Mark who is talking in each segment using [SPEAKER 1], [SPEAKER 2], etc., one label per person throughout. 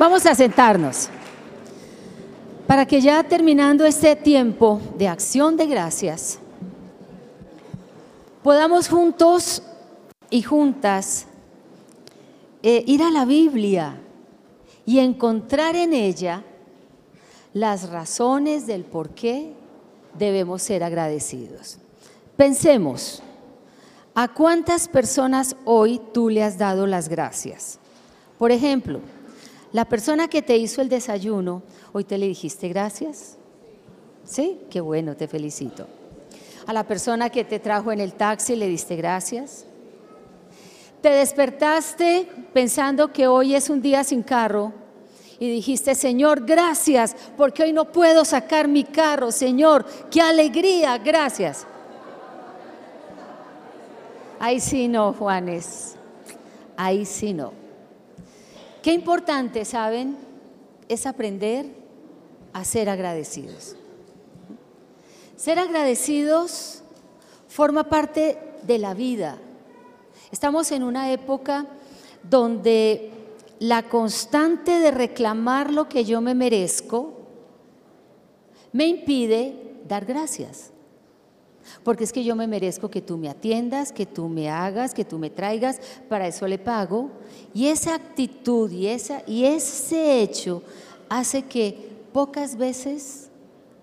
[SPEAKER 1] Vamos a sentarnos para que ya terminando este tiempo de acción de gracias, podamos juntos y juntas eh, ir a la Biblia y encontrar en ella las razones del por qué debemos ser agradecidos. Pensemos, ¿a cuántas personas hoy tú le has dado las gracias? Por ejemplo, la persona que te hizo el desayuno, hoy te le dijiste gracias. ¿Sí? Qué bueno, te felicito. A la persona que te trajo en el taxi le diste gracias. Te despertaste pensando que hoy es un día sin carro y dijiste, Señor, gracias, porque hoy no puedo sacar mi carro, Señor, qué alegría, gracias. Ahí sí no, Juanes, ahí sí no. Qué importante, ¿saben? Es aprender a ser agradecidos. Ser agradecidos forma parte de la vida. Estamos en una época donde la constante de reclamar lo que yo me merezco me impide dar gracias. Porque es que yo me merezco que tú me atiendas, que tú me hagas, que tú me traigas, para eso le pago. Y esa actitud y, esa, y ese hecho hace que pocas veces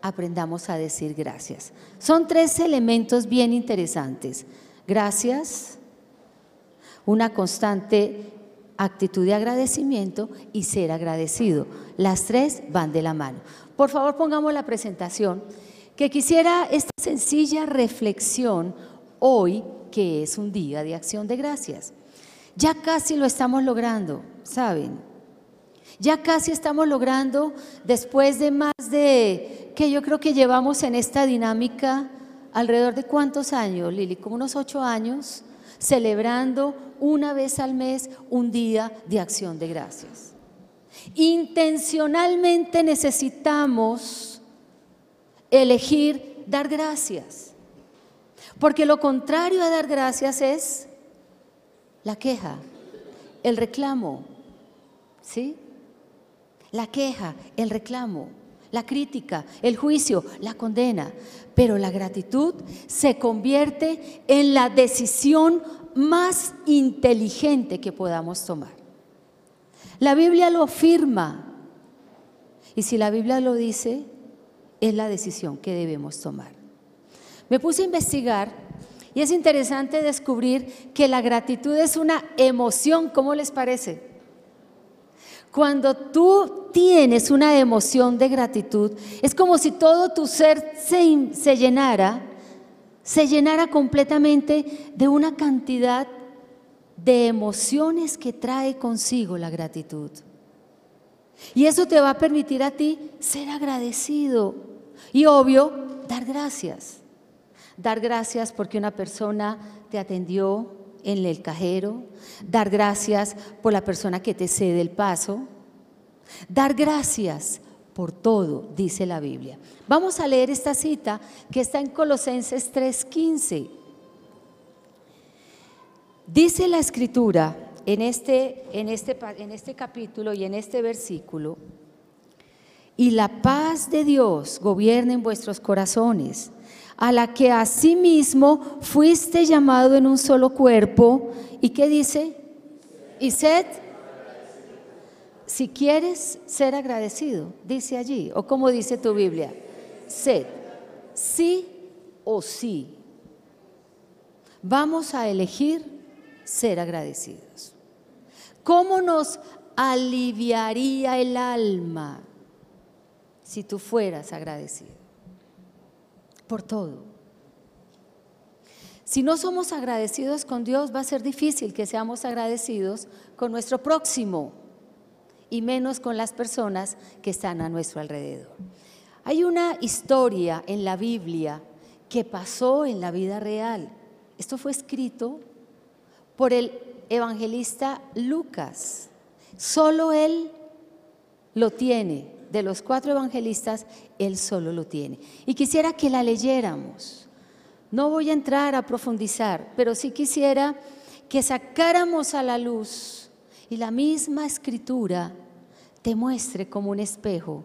[SPEAKER 1] aprendamos a decir gracias. Son tres elementos bien interesantes. Gracias, una constante actitud de agradecimiento y ser agradecido. Las tres van de la mano. Por favor, pongamos la presentación, que quisiera esta sencilla reflexión hoy, que es un día de acción de gracias. Ya casi lo estamos logrando, ¿saben? Ya casi estamos logrando, después de más de, que yo creo que llevamos en esta dinámica alrededor de cuántos años, Lili, como unos ocho años, celebrando una vez al mes un día de acción de gracias. Intencionalmente necesitamos elegir dar gracias, porque lo contrario a dar gracias es la queja, el reclamo, ¿sí? La queja, el reclamo, la crítica, el juicio, la condena. Pero la gratitud se convierte en la decisión más inteligente que podamos tomar. La Biblia lo afirma. Y si la Biblia lo dice, es la decisión que debemos tomar. Me puse a investigar y es interesante descubrir que la gratitud es una emoción. ¿Cómo les parece? Cuando tú tienes una emoción de gratitud, es como si todo tu ser se, se llenara se llenara completamente de una cantidad de emociones que trae consigo la gratitud. Y eso te va a permitir a ti ser agradecido y obvio, dar gracias. Dar gracias porque una persona te atendió en el cajero, dar gracias por la persona que te cede el paso, dar gracias por todo, dice la Biblia. Vamos a leer esta cita que está en Colosenses 3:15. Dice la escritura en este, en, este, en este capítulo y en este versículo, y la paz de Dios gobierne en vuestros corazones, a la que asimismo fuiste llamado en un solo cuerpo. ¿Y qué dice? Y sed si quieres ser agradecido, dice allí, o como dice tu Biblia, sed, sí o sí. Vamos a elegir ser agradecidos. ¿Cómo nos aliviaría el alma si tú fueras agradecido? Por todo. Si no somos agradecidos con Dios, va a ser difícil que seamos agradecidos con nuestro próximo y menos con las personas que están a nuestro alrededor. Hay una historia en la Biblia que pasó en la vida real. Esto fue escrito por el evangelista Lucas. Solo él lo tiene. De los cuatro evangelistas, él solo lo tiene. Y quisiera que la leyéramos. No voy a entrar a profundizar, pero sí quisiera que sacáramos a la luz y la misma escritura te muestre como un espejo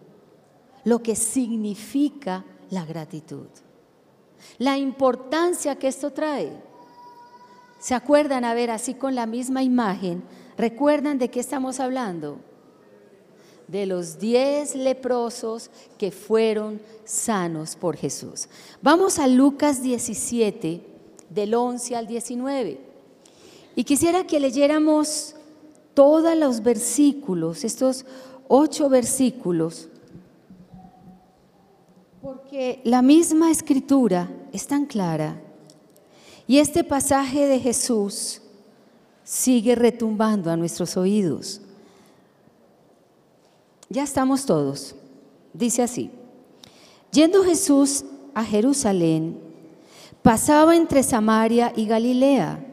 [SPEAKER 1] lo que significa la gratitud. La importancia que esto trae. ¿Se acuerdan? A ver, así con la misma imagen, ¿recuerdan de qué estamos hablando? De los diez leprosos que fueron sanos por Jesús. Vamos a Lucas 17, del 11 al 19. Y quisiera que leyéramos todos los versículos, estos ocho versículos, porque la misma escritura es tan clara y este pasaje de Jesús sigue retumbando a nuestros oídos. Ya estamos todos. Dice así, yendo Jesús a Jerusalén, pasaba entre Samaria y Galilea,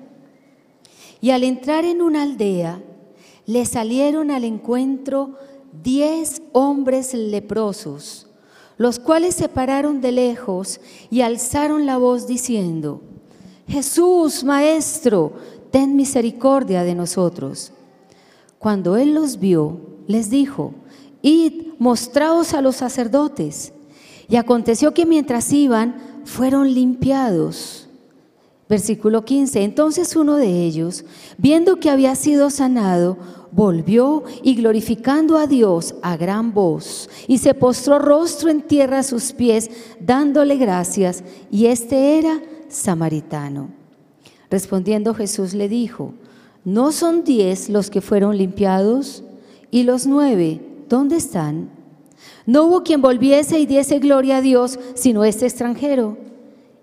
[SPEAKER 1] y al entrar en una aldea, le salieron al encuentro diez hombres leprosos, los cuales se pararon de lejos y alzaron la voz diciendo, Jesús, Maestro, ten misericordia de nosotros. Cuando él los vio, les dijo, Id, mostraos a los sacerdotes. Y aconteció que mientras iban, fueron limpiados. Versículo 15. Entonces uno de ellos, viendo que había sido sanado, volvió y glorificando a Dios a gran voz, y se postró rostro en tierra a sus pies, dándole gracias, y este era samaritano. Respondiendo Jesús le dijo, ¿no son diez los que fueron limpiados? ¿Y los nueve, dónde están? No hubo quien volviese y diese gloria a Dios, sino este extranjero.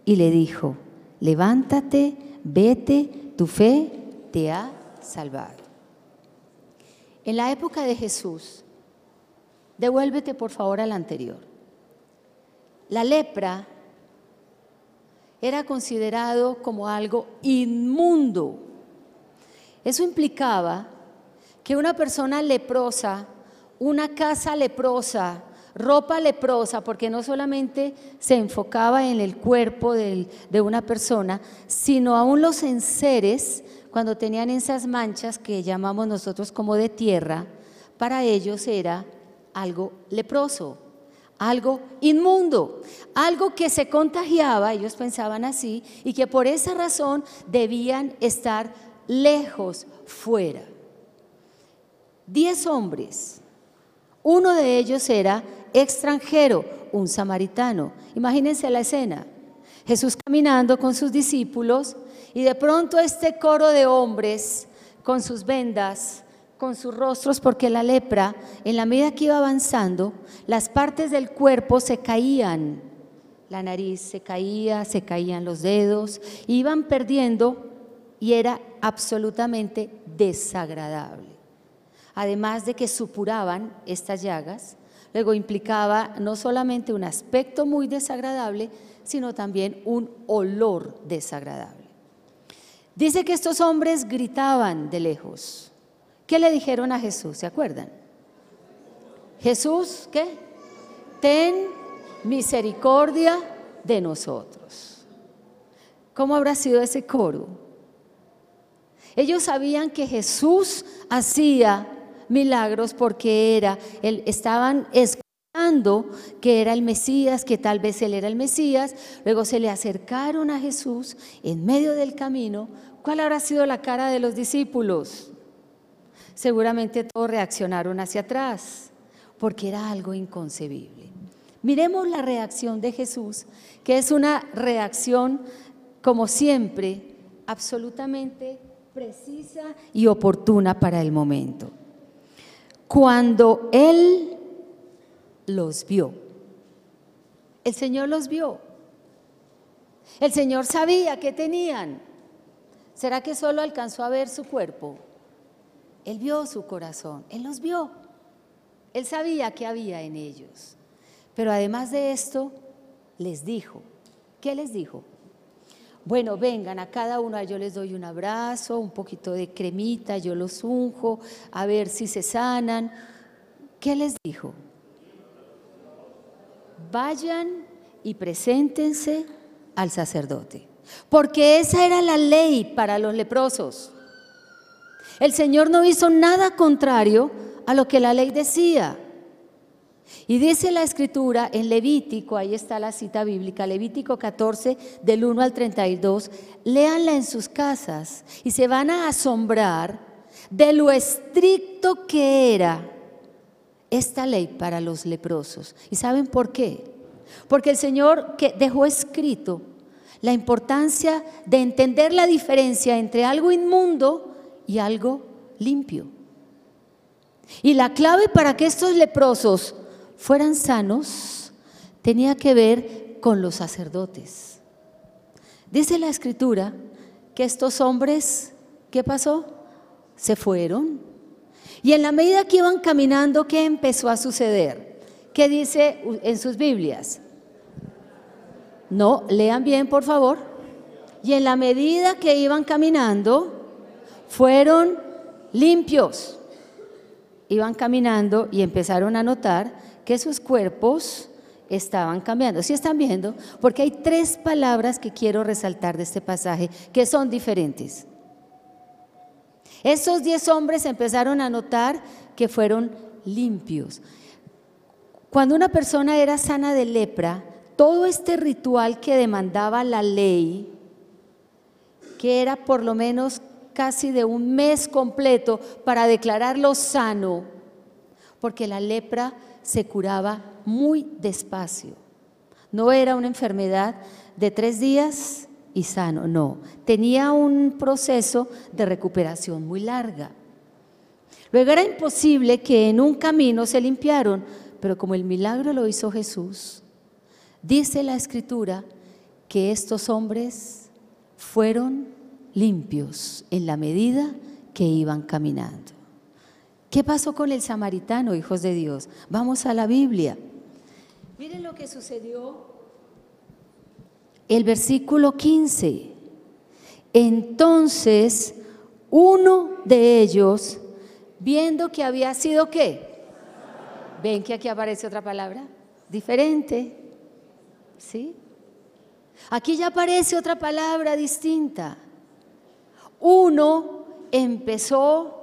[SPEAKER 1] Y le dijo, levántate, vete, tu fe te ha salvado. En la época de Jesús, devuélvete por favor al anterior. La lepra era considerado como algo inmundo. Eso implicaba que una persona leprosa, una casa leprosa, ropa leprosa, porque no solamente se enfocaba en el cuerpo de una persona, sino aún los enseres, cuando tenían esas manchas que llamamos nosotros como de tierra, para ellos era algo leproso, algo inmundo, algo que se contagiaba, ellos pensaban así, y que por esa razón debían estar lejos, fuera. Diez hombres, uno de ellos era extranjero, un samaritano. Imagínense la escena. Jesús caminando con sus discípulos y de pronto este coro de hombres con sus vendas, con sus rostros, porque la lepra, en la medida que iba avanzando, las partes del cuerpo se caían. La nariz se caía, se caían los dedos, iban perdiendo y era absolutamente desagradable. Además de que supuraban estas llagas, Luego implicaba no solamente un aspecto muy desagradable, sino también un olor desagradable. Dice que estos hombres gritaban de lejos. ¿Qué le dijeron a Jesús? ¿Se acuerdan? Jesús, ¿qué? Ten misericordia de nosotros. ¿Cómo habrá sido ese coro? Ellos sabían que Jesús hacía milagros porque era, estaban escuchando que era el Mesías, que tal vez él era el Mesías, luego se le acercaron a Jesús en medio del camino. ¿Cuál habrá sido la cara de los discípulos? Seguramente todos reaccionaron hacia atrás, porque era algo inconcebible. Miremos la reacción de Jesús, que es una reacción, como siempre, absolutamente precisa y oportuna para el momento cuando Él los vio. El Señor los vio. El Señor sabía que tenían. ¿Será que solo alcanzó a ver su cuerpo? Él vio su corazón, Él los vio. Él sabía que había en ellos. Pero además de esto, les dijo, ¿qué les dijo? Bueno, vengan a cada uno, yo les doy un abrazo, un poquito de cremita, yo los unjo, a ver si se sanan. ¿Qué les dijo? Vayan y preséntense al sacerdote, porque esa era la ley para los leprosos. El Señor no hizo nada contrario a lo que la ley decía. Y dice la escritura en Levítico, ahí está la cita bíblica, Levítico 14, del 1 al 32, léanla en sus casas y se van a asombrar de lo estricto que era esta ley para los leprosos. ¿Y saben por qué? Porque el Señor que dejó escrito la importancia de entender la diferencia entre algo inmundo y algo limpio. Y la clave para que estos leprosos fueran sanos tenía que ver con los sacerdotes. Dice la escritura que estos hombres, ¿qué pasó? Se fueron. Y en la medida que iban caminando, ¿qué empezó a suceder? ¿Qué dice en sus Biblias? No, lean bien, por favor. Y en la medida que iban caminando, fueron limpios. Iban caminando y empezaron a notar que sus cuerpos estaban cambiando. ¿Sí están viendo? Porque hay tres palabras que quiero resaltar de este pasaje que son diferentes. Esos diez hombres empezaron a notar que fueron limpios. Cuando una persona era sana de lepra, todo este ritual que demandaba la ley, que era por lo menos casi de un mes completo para declararlo sano, porque la lepra se curaba muy despacio. No era una enfermedad de tres días y sano, no. Tenía un proceso de recuperación muy larga. Luego era imposible que en un camino se limpiaron, pero como el milagro lo hizo Jesús, dice la escritura que estos hombres fueron limpios en la medida que iban caminando. ¿Qué pasó con el samaritano, hijos de Dios? Vamos a la Biblia. Miren lo que sucedió. El versículo 15. Entonces, uno de ellos, viendo que había sido qué? ¿Ven que aquí aparece otra palabra? Diferente. ¿Sí? Aquí ya aparece otra palabra distinta uno empezó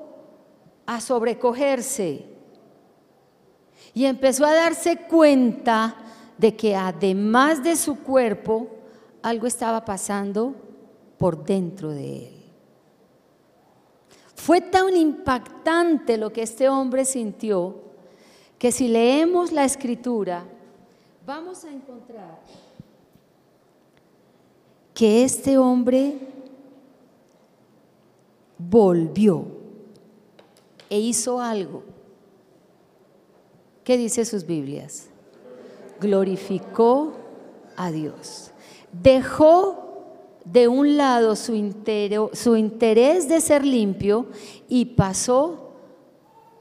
[SPEAKER 1] a sobrecogerse y empezó a darse cuenta de que además de su cuerpo, algo estaba pasando por dentro de él. Fue tan impactante lo que este hombre sintió que si leemos la escritura, vamos a encontrar que este hombre volvió e hizo algo. ¿Qué dice sus Biblias? Glorificó a Dios. Dejó de un lado su, interés de ser limpio y pasó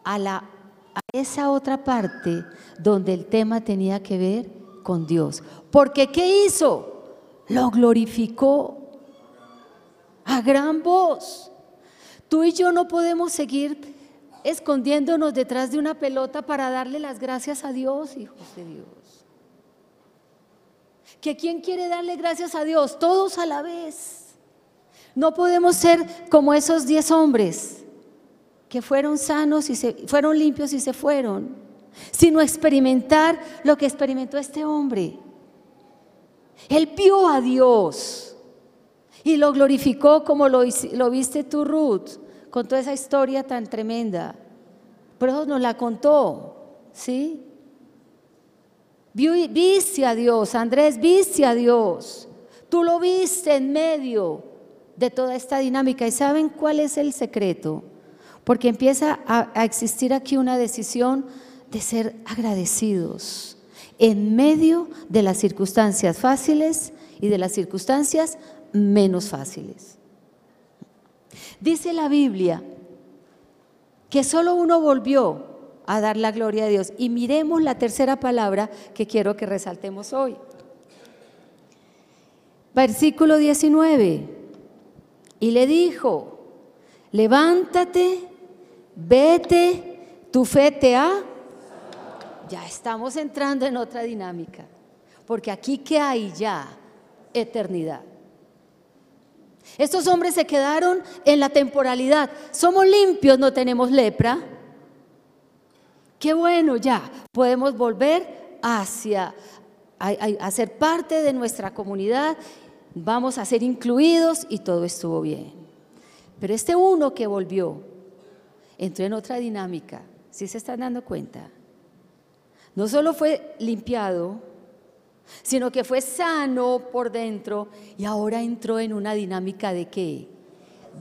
[SPEAKER 1] a, la, a esa otra parte donde el tema tenía que ver con Dios. Porque ¿qué hizo? Lo glorificó a gran voz. Tú y yo no podemos seguir escondiéndonos detrás de una pelota para darle las gracias a Dios, hijos de Dios. ¿Que quién quiere darle gracias a Dios? Todos a la vez. No podemos ser como esos diez hombres que fueron sanos y se, fueron limpios y se fueron, sino experimentar lo que experimentó este hombre. Él vio a Dios y lo glorificó como lo, lo viste tú, Ruth con toda esa historia tan tremenda. Pero nos la contó, ¿sí? Viste a Dios, Andrés, viste a Dios. Tú lo viste en medio de toda esta dinámica. ¿Y saben cuál es el secreto? Porque empieza a existir aquí una decisión de ser agradecidos en medio de las circunstancias fáciles y de las circunstancias menos fáciles. Dice la Biblia que solo uno volvió a dar la gloria a Dios. Y miremos la tercera palabra que quiero que resaltemos hoy. Versículo 19. Y le dijo, levántate, vete, tu fe te ha... Ya estamos entrando en otra dinámica, porque aquí que hay ya eternidad. Estos hombres se quedaron en la temporalidad. Somos limpios, no tenemos lepra. qué bueno, ya podemos volver hacia a, ser parte de nuestra comunidad, vamos a ser incluidos y todo estuvo bien. Pero este uno que volvió entró en otra dinámica, si se están dando cuenta? No solo fue limpiado, sino que fue sano por dentro y ahora entró en una dinámica de qué?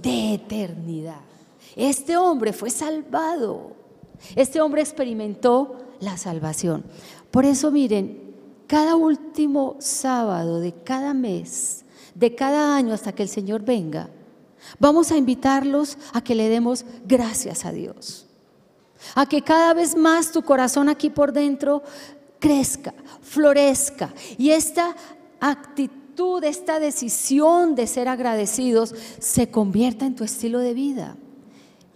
[SPEAKER 1] De eternidad. Este hombre fue salvado. Este hombre experimentó la salvación. Por eso miren, cada último sábado de cada mes, de cada año hasta que el Señor venga, vamos a invitarlos a que le demos gracias a Dios. A que cada vez más tu corazón aquí por dentro crezca, florezca y esta actitud, esta decisión de ser agradecidos se convierta en tu estilo de vida.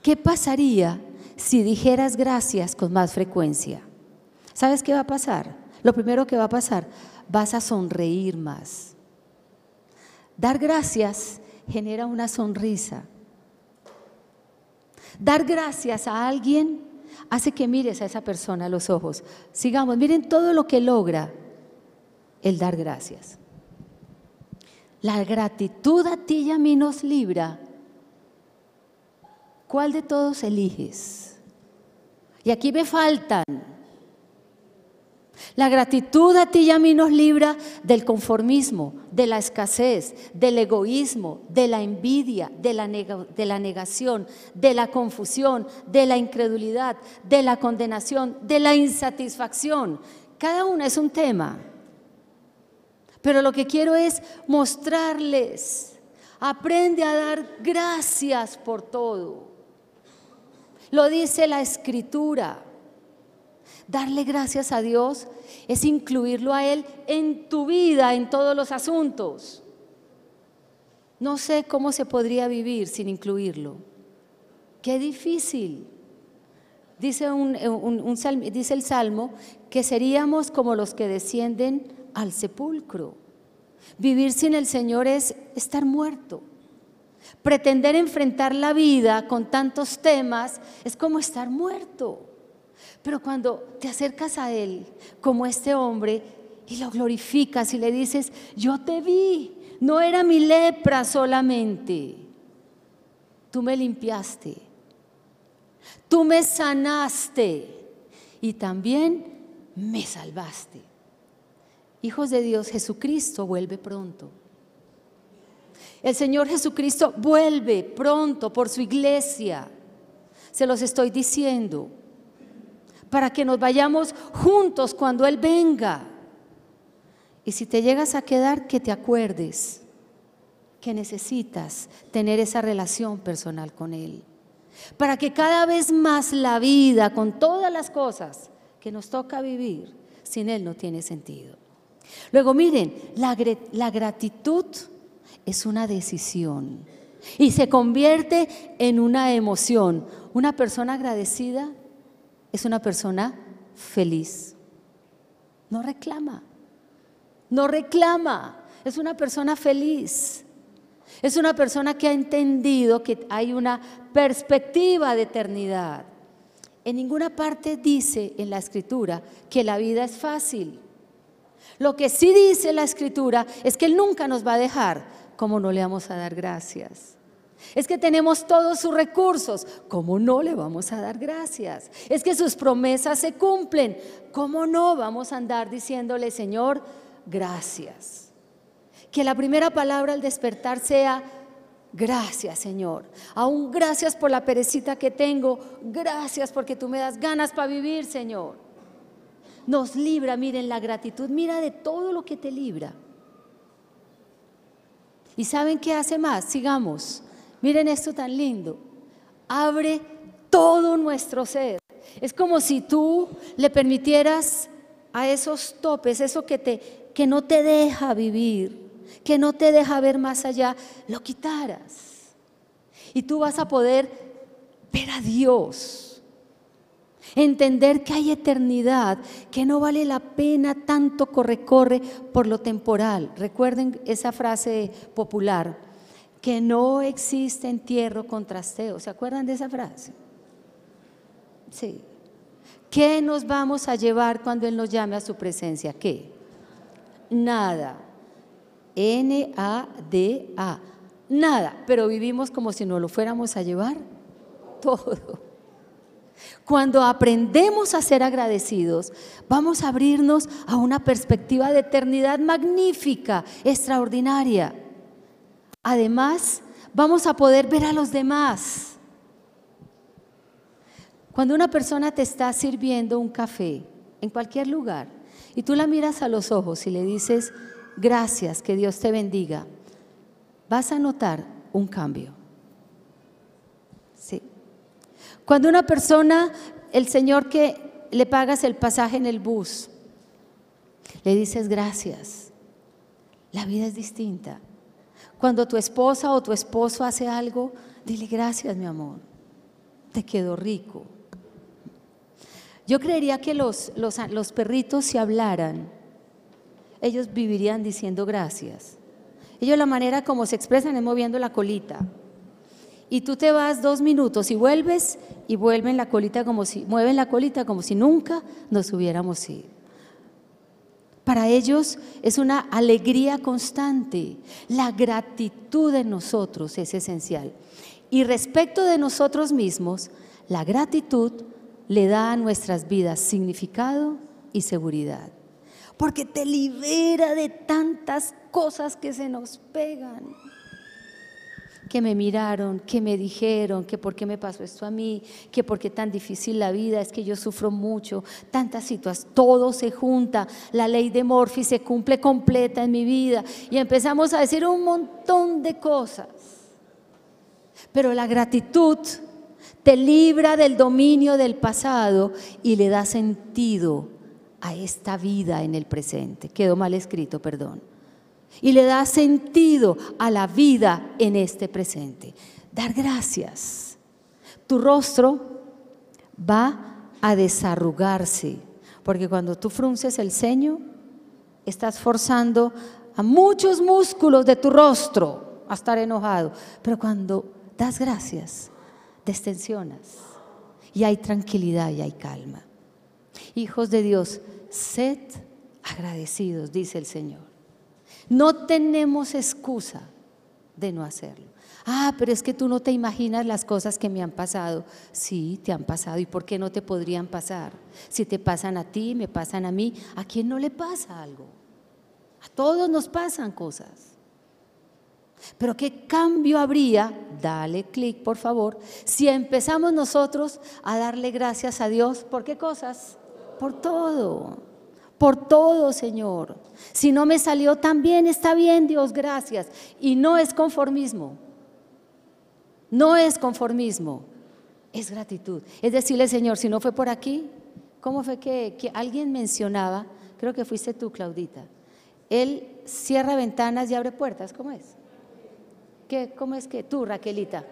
[SPEAKER 1] ¿Qué pasaría si dijeras gracias con más frecuencia? ¿Sabes qué va a pasar? Lo primero que va a pasar, vas a sonreír más. Dar gracias genera una sonrisa. Dar gracias a alguien hace que mires a esa persona a los ojos. Sigamos, miren todo lo que logra el dar gracias. La gratitud a ti y a mí nos libra. ¿Cuál de todos eliges? Y aquí me faltan. La gratitud a ti y a mí nos libra del conformismo, de la escasez, del egoísmo, de la envidia, de la, negación, de la confusión, de la incredulidad, de la condenación, de la insatisfacción. Cada una es un tema. Pero lo que quiero es mostrarles, aprende a dar gracias por todo. Lo dice la escritura. Darle gracias a Dios es incluirlo a Él en tu vida, en todos los asuntos. No sé cómo se podría vivir sin incluirlo. Qué difícil. Dice, dice el Salmo que seríamos como los que descienden al sepulcro. Vivir sin el Señor es estar muerto. Pretender enfrentar la vida con tantos temas es como estar muerto. Pero cuando te acercas a Él como este hombre y lo glorificas y le dices, yo te vi, no era mi lepra solamente, tú me limpiaste, tú me sanaste y también me salvaste. Hijos de Dios, Jesucristo vuelve pronto. El Señor Jesucristo vuelve pronto por su iglesia. Se los estoy diciendo para que nos vayamos juntos cuando Él venga. Y si te llegas a quedar, que te acuerdes que necesitas tener esa relación personal con Él. Para que cada vez más la vida, con todas las cosas que nos toca vivir, sin Él no tiene sentido. Luego miren, la, la gratitud es una decisión y se convierte en una emoción. Una persona agradecida es una persona feliz. No reclama, no reclama, es una persona feliz. Es una persona que ha entendido que hay una perspectiva de eternidad. En ninguna parte dice en la escritura que la vida es fácil. Lo que sí dice la escritura es que Él nunca nos va a dejar como no le vamos a dar gracias. Es que tenemos todos sus recursos. ¿Cómo no le vamos a dar gracias? Es que sus promesas se cumplen. ¿Cómo no vamos a andar diciéndole, Señor, gracias? Que la primera palabra al despertar sea, gracias, Señor. Aún gracias por la perecita que tengo. Gracias porque tú me das ganas para vivir, Señor. Nos libra, miren, la gratitud. Mira de todo lo que te libra. ¿Y saben qué hace más? Sigamos. Miren esto tan lindo. Abre todo nuestro ser. Es como si tú le permitieras a esos topes, eso que, te, que no te deja vivir, que no te deja ver más allá, lo quitaras. Y tú vas a poder ver a Dios. Entender que hay eternidad, que no vale la pena tanto corre-corre por lo temporal. Recuerden esa frase popular, que no existe entierro con trasteo. ¿Se acuerdan de esa frase? Sí. ¿Qué nos vamos a llevar cuando Él nos llame a su presencia? ¿Qué? Nada. N-A-D-A. Nada. Pero vivimos como si no lo fuéramos a llevar todo. Cuando aprendemos a ser agradecidos, vamos a abrirnos a una perspectiva de eternidad magnífica, extraordinaria. Además, vamos a poder ver a los demás. Cuando una persona te está sirviendo un café en cualquier lugar y tú la miras a los ojos y le dices, gracias, que Dios te bendiga, vas a notar un cambio. Sí. Cuando una persona, el Señor que le pagas el pasaje en el bus, le dices gracias, la vida es distinta. Cuando tu esposa o tu esposo hace algo, dile gracias, mi amor, te quedó rico. Yo creería que los, los, perritos si hablaran, ellos vivirían diciendo gracias. Ellos la manera como se expresan es moviendo la colita. Y tú te vas dos minutos y vuelves y vuelven la colita como si, mueven la colita como si nunca nos hubiéramos ido. Para ellos es una alegría constante. La gratitud de nosotros es esencial. Y respecto de nosotros mismos, la gratitud le da a nuestras vidas significado y seguridad. Porque te libera de tantas cosas que se nos pegan. Que me miraron, que me dijeron, que por qué me pasó esto a mí, que por qué tan difícil la vida, es que yo sufro mucho, tantas situaciones, todo se junta, la ley de Morphy se cumple completa en mi vida y empezamos a decir un montón de cosas. Pero la gratitud te libra del dominio del pasado y le da sentido a esta vida en el presente. Quedó mal escrito, perdón. Y le da sentido a la vida en este presente. Dar gracias. Tu rostro va a desarrugarse, porque cuando tú frunces el ceño, estás forzando a muchos músculos de tu rostro a estar enojado. Pero cuando das gracias, destensionas y hay tranquilidad y hay calma. Hijos de Dios, sed agradecidos, dice el Señor. No tenemos excusa de no hacerlo. Ah, pero es que tú no te imaginas las cosas que me han pasado. Sí, te han pasado. ¿Y por qué no te podrían pasar? Si te pasan a ti, me pasan a mí, ¿a quién no le pasa algo? A todos nos pasan cosas. Pero qué cambio habría, dale clic por favor, si empezamos nosotros a darle gracias a Dios. ¿Por qué cosas? Por todo, por todo, Señor. Si no me salió tan bien, está bien, Dios, gracias. Y no es conformismo, no es conformismo, es gratitud. Es decirle, Señor, si no fue por aquí, ¿cómo fue que, que alguien mencionaba? Creo que fuiste tú, Claudita. Él cierra ventanas y abre puertas, ¿cómo es? ¿Qué, ¿Cómo es que tú, Raquelita?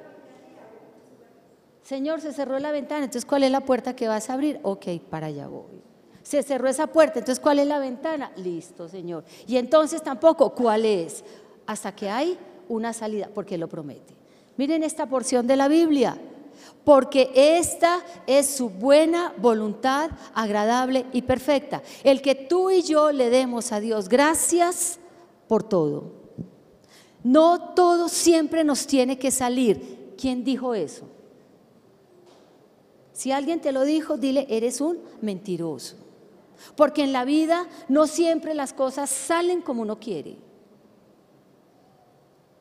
[SPEAKER 1] Señor, se cerró la ventana, entonces ¿cuál es la puerta que vas a abrir? Ok, para allá voy. Se cerró esa puerta, entonces ¿cuál es la ventana? Listo, Señor. Y entonces tampoco, ¿cuál es? Hasta que hay una salida, porque lo promete. Miren esta porción de la Biblia, porque esta es su buena voluntad, agradable y perfecta. El que tú y yo le demos a Dios gracias por todo. No todo siempre nos tiene que salir. ¿Quién dijo eso? Si alguien te lo dijo, dile, eres un mentiroso. Porque en la vida no siempre las cosas salen como uno quiere.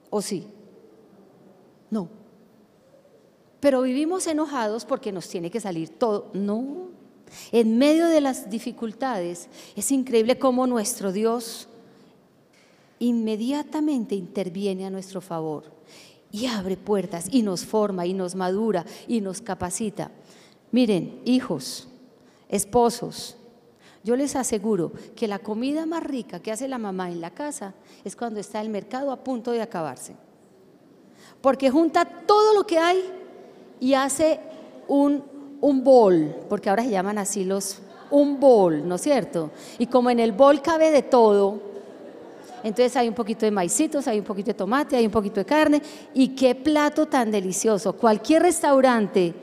[SPEAKER 1] ¿O sí? No. Pero vivimos enojados porque nos tiene que salir todo. No. En medio de las dificultades es increíble cómo nuestro Dios inmediatamente interviene a nuestro favor y abre puertas y nos forma y nos madura y nos capacita. Miren, hijos, esposos, yo les aseguro que la comida más rica que hace la mamá en la casa es cuando está el mercado a punto de acabarse. Porque junta todo lo que hay y hace un, un bol, porque ahora se llaman así los, un bol, ¿no es cierto? Y como en el bol cabe de todo, entonces hay un poquito de maicitos, hay un poquito de tomate, hay un poquito de carne. Y qué plato tan delicioso. Cualquier restaurante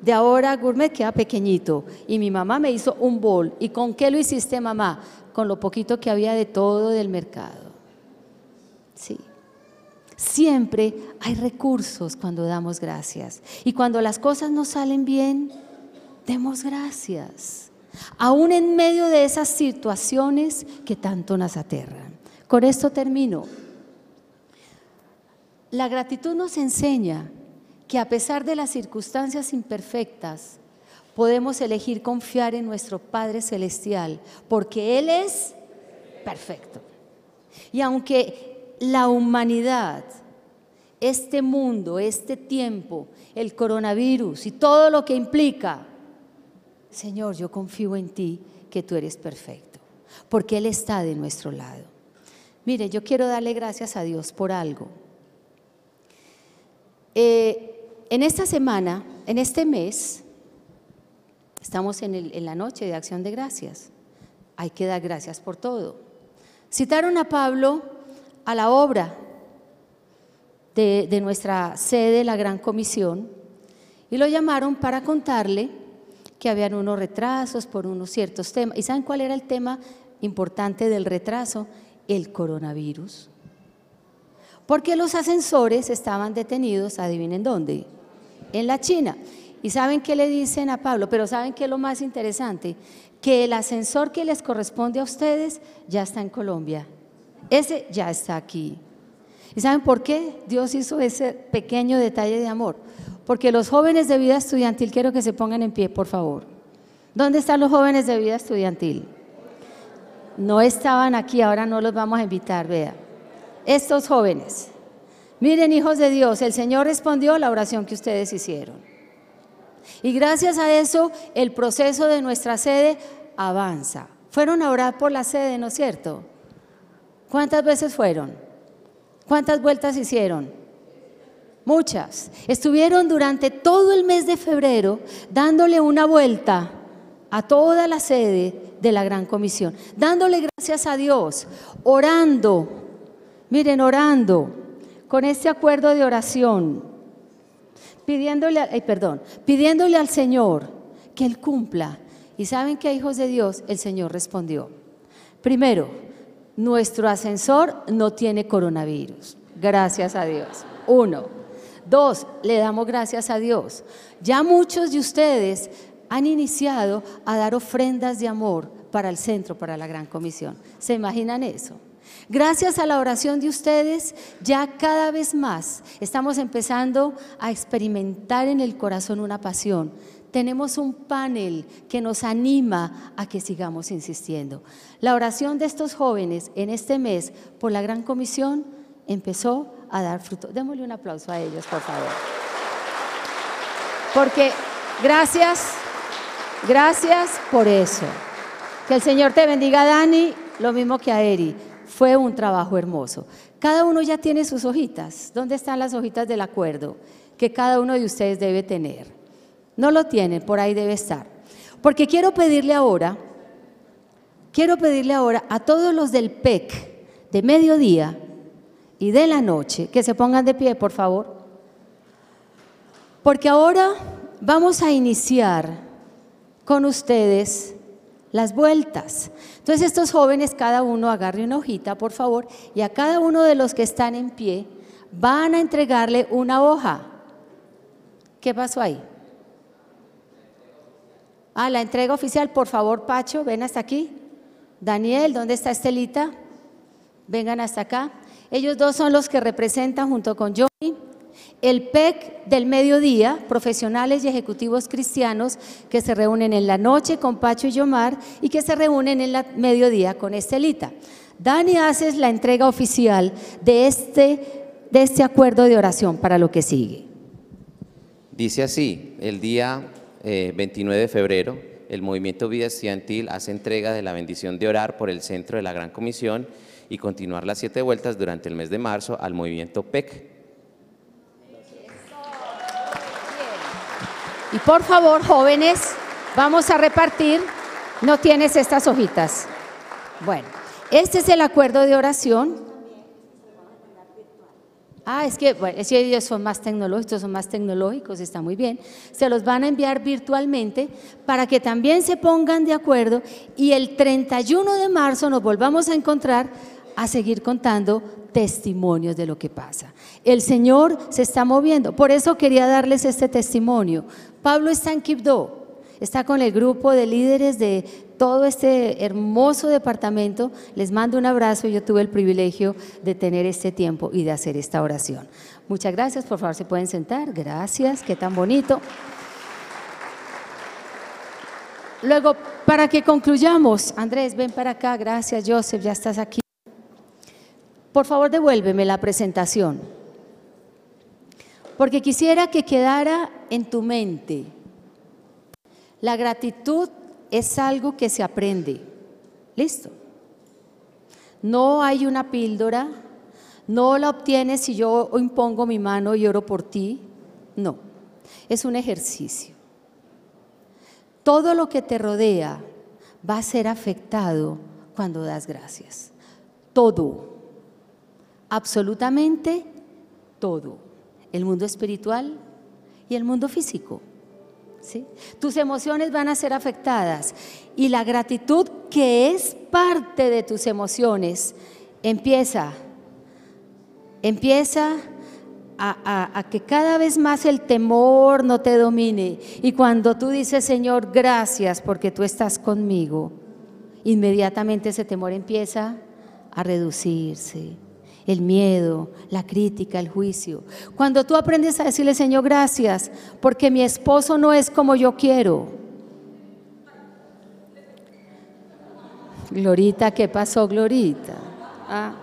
[SPEAKER 1] de ahora gourmet queda pequeñito y mi mamá me hizo un bol. ¿Y con qué lo hiciste mamá? Con lo poquito que había de todo del mercado. Sí. Siempre hay recursos cuando damos gracias. Y cuando las cosas no salen bien, demos gracias. Aún en medio de esas situaciones que tanto nos aterran. Con esto termino. La gratitud nos enseña que a pesar de las circunstancias imperfectas, podemos elegir confiar en nuestro Padre Celestial, porque Él es perfecto. Y aunque la humanidad, este mundo, este tiempo, el coronavirus y todo lo que implica, Señor, yo confío en ti que tú eres perfecto, porque Él está de nuestro lado. Mire, yo quiero darle gracias a Dios por algo. Eh, en esta semana, en este mes, estamos en, la noche de acción de gracias. Hay que dar gracias por todo. Citaron a Pablo a la obra de, de nuestra sede, la Gran Comisión, y lo llamaron para contarle que habían unos retrasos por unos ciertos temas. ¿Y saben cuál era el tema importante del retraso? El coronavirus. Porque los ascensores estaban detenidos, adivinen dónde, en la China. ¿Y saben qué le dicen a Pablo? Pero ¿saben qué es lo más interesante? Que el ascensor que les corresponde a ustedes ya está en Colombia. Ese ya está aquí. ¿Y saben por qué Dios hizo ese pequeño detalle de amor? Porque los jóvenes de vida estudiantil, quiero que se pongan en pie, por favor. ¿Dónde están los jóvenes de vida estudiantil? No estaban aquí, ahora no los vamos a invitar, vea. Estos jóvenes, Miren, hijos de Dios, el Señor respondió la oración que ustedes hicieron. Y gracias a eso, el proceso de nuestra sede avanza. Fueron a orar por la sede, ¿no es cierto? ¿Cuántas veces fueron? ¿Cuántas vueltas hicieron? Muchas. Estuvieron durante todo el mes de febrero dándole una vuelta a toda la sede de la Gran Comisión, dándole gracias a Dios, orando, miren, orando con este acuerdo de oración, pidiéndole, perdón, pidiéndole al Señor que Él cumpla. Y saben que, hijos de Dios, el Señor respondió. Primero, nuestro ascensor no tiene coronavirus. Gracias a Dios. Uno. Dos, le damos gracias a Dios. Ya muchos de ustedes han iniciado a dar ofrendas de amor para el centro, para la gran comisión. ¿Se imaginan eso? Gracias a la oración de ustedes, ya cada vez más estamos empezando a experimentar en el corazón una pasión. Tenemos un panel que nos anima a que sigamos insistiendo. La oración de estos jóvenes en este mes por la Gran Comisión empezó a dar fruto. Démosle un aplauso a ellos, por favor. Porque gracias, gracias por eso. Que el Señor te bendiga, Dani, lo mismo que a Eri. Fue un trabajo hermoso. Cada uno ya tiene sus hojitas. ¿Dónde están las hojitas del acuerdo que cada uno de ustedes debe tener? No lo tienen, por ahí debe estar. Porque quiero pedirle ahora, quiero pedirle ahora a todos los del PEC de mediodía y de la noche que se pongan de pie, por favor. Porque ahora vamos a iniciar con ustedes las vueltas. Entonces estos jóvenes, cada uno agarre una hojita, por favor, y a cada uno de los que están en pie van a entregarle una hoja. ¿Qué pasó ahí? Ah, la entrega oficial, por favor, Pacho, ven hasta aquí. Daniel, ¿dónde está Estelita? Vengan hasta acá. Ellos dos son los que representan junto con Johnny el PEC del mediodía, profesionales y ejecutivos cristianos que se reúnen en la noche con Pacho y Yomar y que se reúnen en la mediodía con Estelita. Dani haces la entrega oficial de este, de este acuerdo de oración para lo que sigue.
[SPEAKER 2] Dice así, el día 29 eh, de febrero, el Movimiento Vida Estudiantil hace entrega de la bendición de orar por el centro de la Gran Comisión y continuar las siete vueltas durante el mes de marzo al Movimiento PEC
[SPEAKER 1] Y por favor, jóvenes, vamos a repartir. No tienes estas hojitas. Bueno, este es el acuerdo de oración. Ah, es que, bueno, es que ellos son más tecnológicos, son más tecnológicos, está muy bien. Se los van a enviar virtualmente para que también se pongan de acuerdo y el 31 de marzo nos volvamos a encontrar a seguir contando testimonios de lo que pasa. El Señor se está moviendo. Por eso quería darles este testimonio. Pablo está en Quibdó, está con el grupo de líderes de todo este hermoso departamento. Les mando un abrazo. Yo tuve el privilegio de tener este tiempo y de hacer esta oración. Muchas gracias. Por favor, se pueden sentar. Gracias. Qué tan bonito. Luego, para que concluyamos, Andrés, ven para acá. Gracias, Joseph, ya estás aquí. Por favor, devuélveme la presentación. Porque quisiera que quedara en tu mente. La gratitud es algo que se aprende. Listo. No hay una píldora, no la obtienes si yo impongo mi mano y oro por ti. No, es un ejercicio. Todo lo que te rodea va a ser afectado cuando das gracias. Todo, absolutamente todo. El mundo espiritual y el mundo físico. Tus emociones van a ser afectadas y la gratitud que es parte de tus emociones empieza, empieza a, a, que cada vez más el temor no te domine. Y cuando tú dices, Señor, gracias porque tú estás conmigo, inmediatamente ese temor empieza a reducirse el miedo, la crítica, el juicio. Cuando tú aprendes a decirle, Señor, gracias, porque mi esposo no es como yo quiero. Glorita, ¿qué pasó, Glorita? Ah.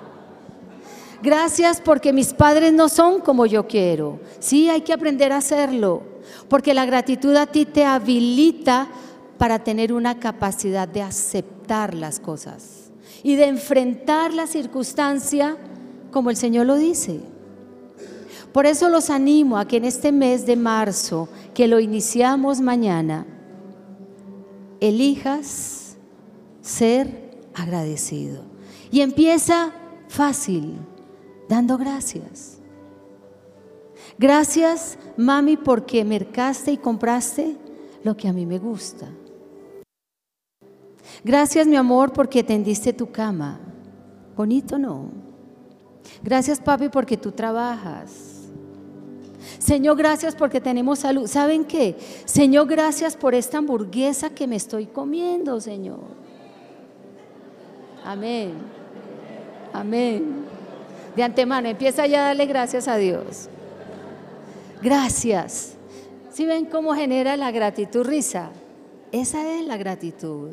[SPEAKER 1] Gracias porque mis padres no son como yo quiero. Sí, hay que aprender a hacerlo, porque la gratitud a ti te habilita para tener una capacidad de aceptar las cosas y de enfrentar la circunstancia como el Señor lo dice. Por eso los animo a que en este mes de marzo, que lo iniciamos mañana, elijas ser agradecido. Y empieza fácil, dando gracias. Gracias, mami, porque mercaste y compraste lo que a mí me gusta. Gracias, mi amor, porque tendiste tu cama. Bonito, ¿no? Gracias, papi, porque tú trabajas. Señor, gracias porque tenemos salud. ¿Saben qué? Señor, gracias por esta hamburguesa que me estoy comiendo, Señor. Amén. Amén. De antemano, empieza ya a darle gracias a Dios. Gracias. ¿Sí ven cómo genera la gratitud risa? Esa es la gratitud.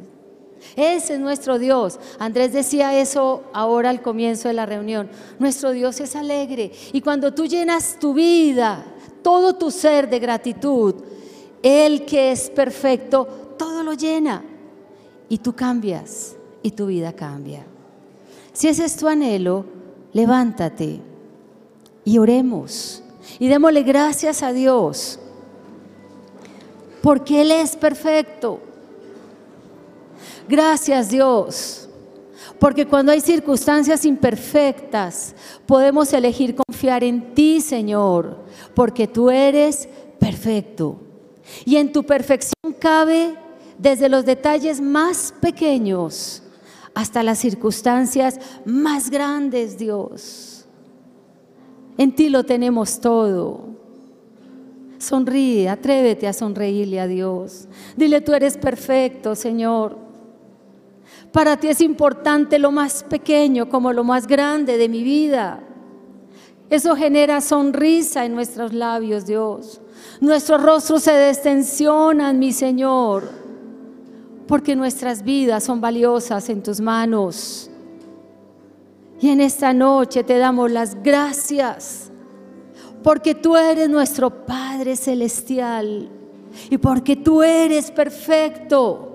[SPEAKER 1] Ese es nuestro Dios. Andrés decía eso ahora al comienzo de la reunión. Nuestro Dios es alegre. Y cuando tú llenas tu vida, todo tu ser de gratitud, Él que es perfecto, todo lo llena. Y tú cambias y tu vida cambia. Si ese es tu anhelo, levántate y oremos. Y démosle gracias a Dios. Porque Él es perfecto. Gracias Dios, porque cuando hay circunstancias imperfectas, podemos elegir confiar en ti, Señor, porque tú eres perfecto. Y en tu perfección cabe desde los detalles más pequeños hasta las circunstancias más grandes, Dios. En ti lo tenemos todo. Sonríe, atrévete a sonreírle a Dios. Dile, tú eres perfecto, Señor. Para ti es importante lo más pequeño como lo más grande de mi vida. Eso genera sonrisa en nuestros labios, Dios. Nuestros rostros se destensionan, mi Señor, porque nuestras vidas son valiosas en tus manos. Y en esta noche te damos las gracias, porque tú eres nuestro Padre Celestial y porque tú eres perfecto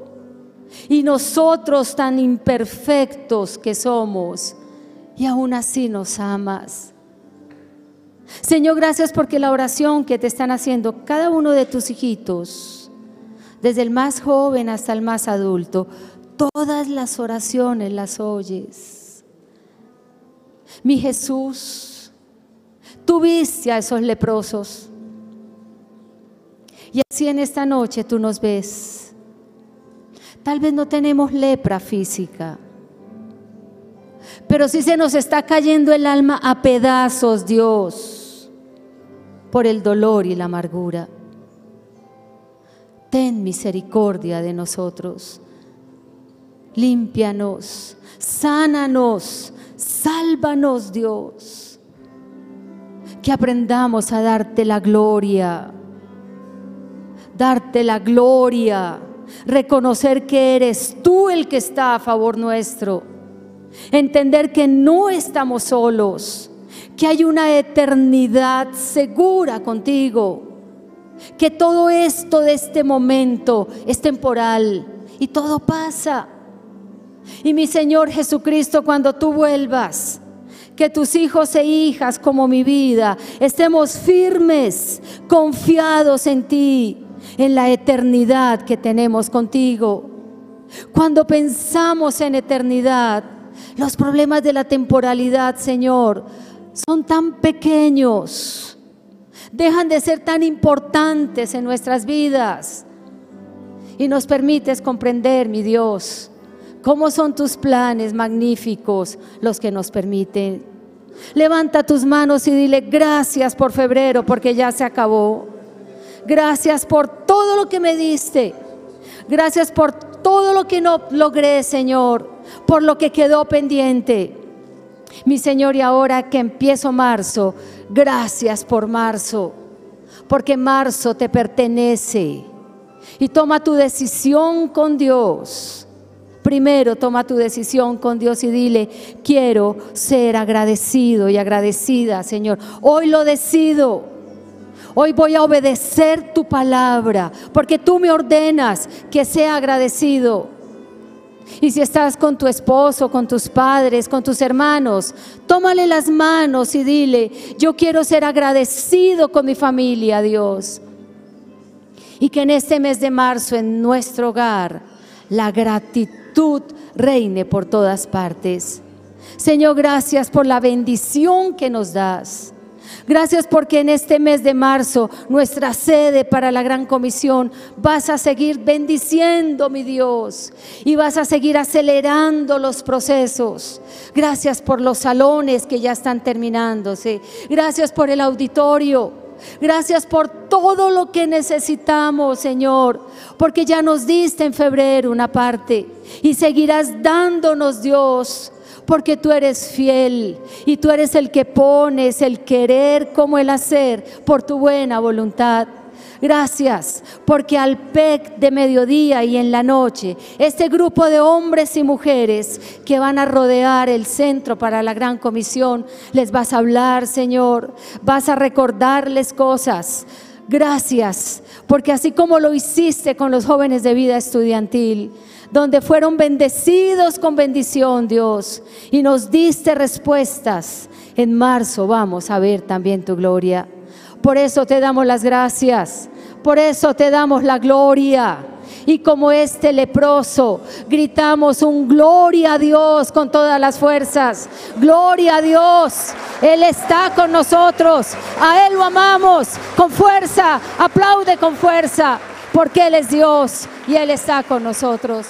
[SPEAKER 1] y nosotros tan imperfectos que somos, y aún así nos amas. Señor, gracias porque la oración que te están haciendo cada uno de tus hijitos, desde el más joven hasta el más adulto, todas las oraciones las oyes. Mi Jesús, Tú viste a esos leprosos. Y así en esta noche tú nos ves. Tal vez no tenemos lepra física, pero sí se nos está cayendo el alma a pedazos, Dios, por el dolor y la amargura. Ten misericordia de nosotros. Límpianos, sánanos, sálvanos, Dios. Que aprendamos a darte la gloria, darte la gloria, reconocer que eres tú el que está a favor nuestro, entender que no estamos solos, que hay una eternidad segura contigo, que todo esto de este momento es temporal y todo pasa. Y mi Señor Jesucristo, cuando tú vuelvas, que tus hijos e hijas como mi vida estemos firmes, confiados en ti, en la eternidad que tenemos contigo. Cuando pensamos en eternidad, los problemas de la temporalidad, Señor, son tan pequeños, dejan de ser tan importantes en nuestras vidas y nos permites comprender, mi Dios, ¿Cómo son tus planes magníficos los que nos permiten? Levanta tus manos y dile gracias por febrero porque ya se acabó. Gracias por todo lo que me diste. Gracias por todo lo que no logré, Señor, por lo que quedó pendiente. Mi Señor, y ahora que empiezo marzo, gracias por marzo, porque marzo te pertenece. Y toma tu decisión con Dios Primero toma tu decisión con Dios y dile, quiero ser agradecido y agradecida, Señor. Hoy lo decido. Hoy voy a obedecer tu palabra, porque tú me ordenas que sea agradecido. Y si estás con tu esposo, con tus padres, con tus hermanos, tómale las manos y dile, yo quiero ser agradecido con mi familia, Dios. Y que en este mes de marzo en nuestro hogar la gratitud reine por todas partes. Señor, gracias por la bendición que nos das. Gracias porque en este mes de marzo, nuestra sede para la gran comisión, vas a seguir bendiciendo, mi Dios, y vas a seguir acelerando los procesos. Gracias por los salones que ya están terminándose. Gracias por el auditorio. Gracias por todo lo que necesitamos, Señor, porque ya nos diste en febrero una parte y seguirás dándonos, Dios, porque tú eres fiel y tú eres el que pones el querer como el hacer por tu buena voluntad. Gracias, porque al PEC de mediodía y en la noche, este grupo de hombres y mujeres que van a rodear el centro para la gran comisión, les vas a hablar, Señor, vas a recordarles cosas. Gracias, porque así como lo hiciste con los jóvenes de vida estudiantil, donde fueron bendecidos con bendición, Dios, y nos diste respuestas, en marzo vamos a ver también tu gloria. Por eso te damos las gracias, por eso te damos la gloria. Y como este leproso, gritamos un gloria a Dios con todas las fuerzas. Gloria a Dios. Él está con nosotros. A Él lo amamos con fuerza. Aplaude con fuerza. Porque Él es Dios y Él está con nosotros.